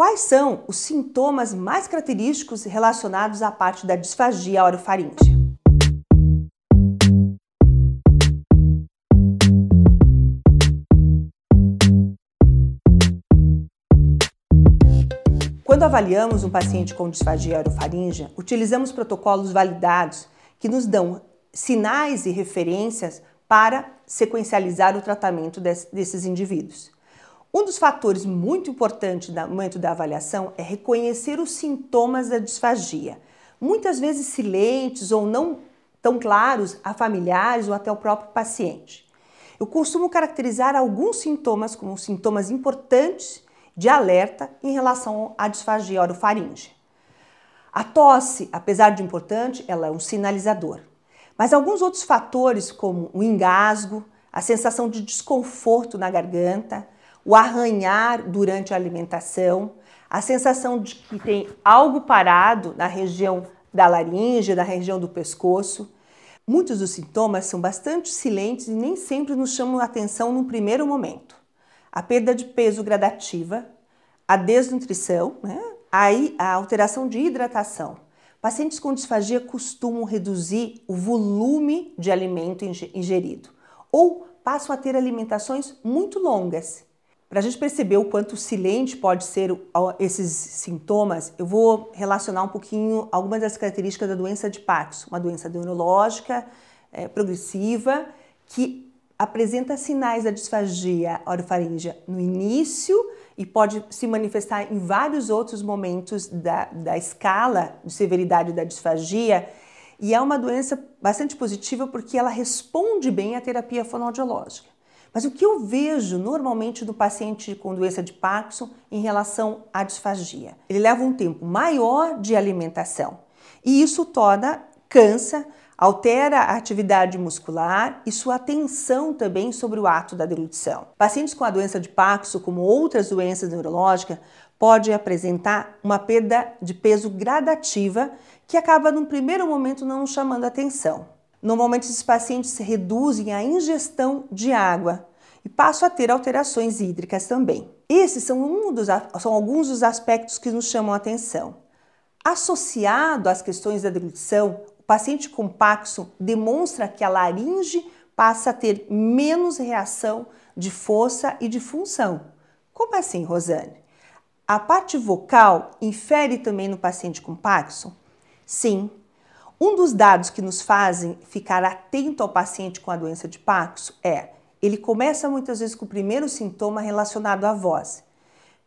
Quais são os sintomas mais característicos relacionados à parte da disfagia orofaríngea? Quando avaliamos um paciente com disfagia orofaríngea, utilizamos protocolos validados que nos dão sinais e referências para sequencializar o tratamento desses indivíduos. Um dos fatores muito importantes no momento da avaliação é reconhecer os sintomas da disfagia, muitas vezes silentes ou não tão claros a familiares ou até o próprio paciente. Eu costumo caracterizar alguns sintomas como sintomas importantes de alerta em relação à disfagia orofaríngea. A tosse, apesar de importante, ela é um sinalizador. Mas alguns outros fatores, como o engasgo, a sensação de desconforto na garganta, o arranhar durante a alimentação, a sensação de que tem algo parado na região da laringe, na região do pescoço. Muitos dos sintomas são bastante silentes e nem sempre nos chamam a atenção no primeiro momento. A perda de peso gradativa, a desnutrição, né? a alteração de hidratação. Pacientes com disfagia costumam reduzir o volume de alimento ingerido ou passam a ter alimentações muito longas. Para a gente perceber o quanto silente pode ser esses sintomas, eu vou relacionar um pouquinho algumas das características da doença de Parkinson, uma doença neurológica é, progressiva que apresenta sinais da disfagia orofaríngea no início e pode se manifestar em vários outros momentos da, da escala de severidade da disfagia. E é uma doença bastante positiva porque ela responde bem à terapia fonoaudiológica. Mas o que eu vejo normalmente no paciente com doença de Parkinson em relação à disfagia? Ele leva um tempo maior de alimentação e isso torna, cansa, altera a atividade muscular e sua atenção também sobre o ato da deglutição. Pacientes com a doença de Parkinson, como outras doenças neurológicas, podem apresentar uma perda de peso gradativa que acaba num primeiro momento não chamando atenção. Normalmente, esses pacientes reduzem a ingestão de água e passam a ter alterações hídricas também. Esses são, um dos, são alguns dos aspectos que nos chamam a atenção. Associado às questões da deglutição, o paciente com Parkinson demonstra que a laringe passa a ter menos reação de força e de função. Como assim, Rosane? A parte vocal infere também no paciente com Parkinson? Sim, um dos dados que nos fazem ficar atento ao paciente com a doença de Parkinson é ele começa muitas vezes com o primeiro sintoma relacionado à voz,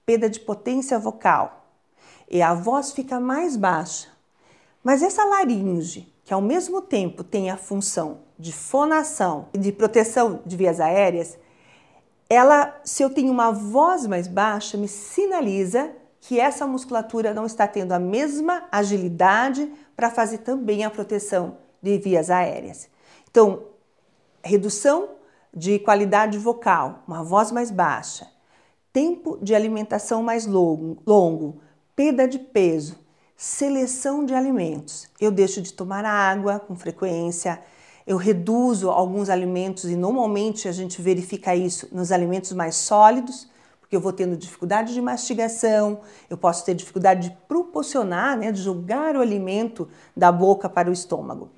perda de potência vocal, e a voz fica mais baixa. Mas essa laringe, que ao mesmo tempo tem a função de fonação e de proteção de vias aéreas, ela, se eu tenho uma voz mais baixa, me sinaliza que essa musculatura não está tendo a mesma agilidade para fazer também a proteção de vias aéreas. Então, redução de qualidade vocal, uma voz mais baixa, tempo de alimentação mais longo, longo perda de peso, seleção de alimentos. Eu deixo de tomar água com frequência, eu reduzo alguns alimentos e normalmente a gente verifica isso nos alimentos mais sólidos porque eu vou tendo dificuldade de mastigação, eu posso ter dificuldade de proporcionar, né, de jogar o alimento da boca para o estômago.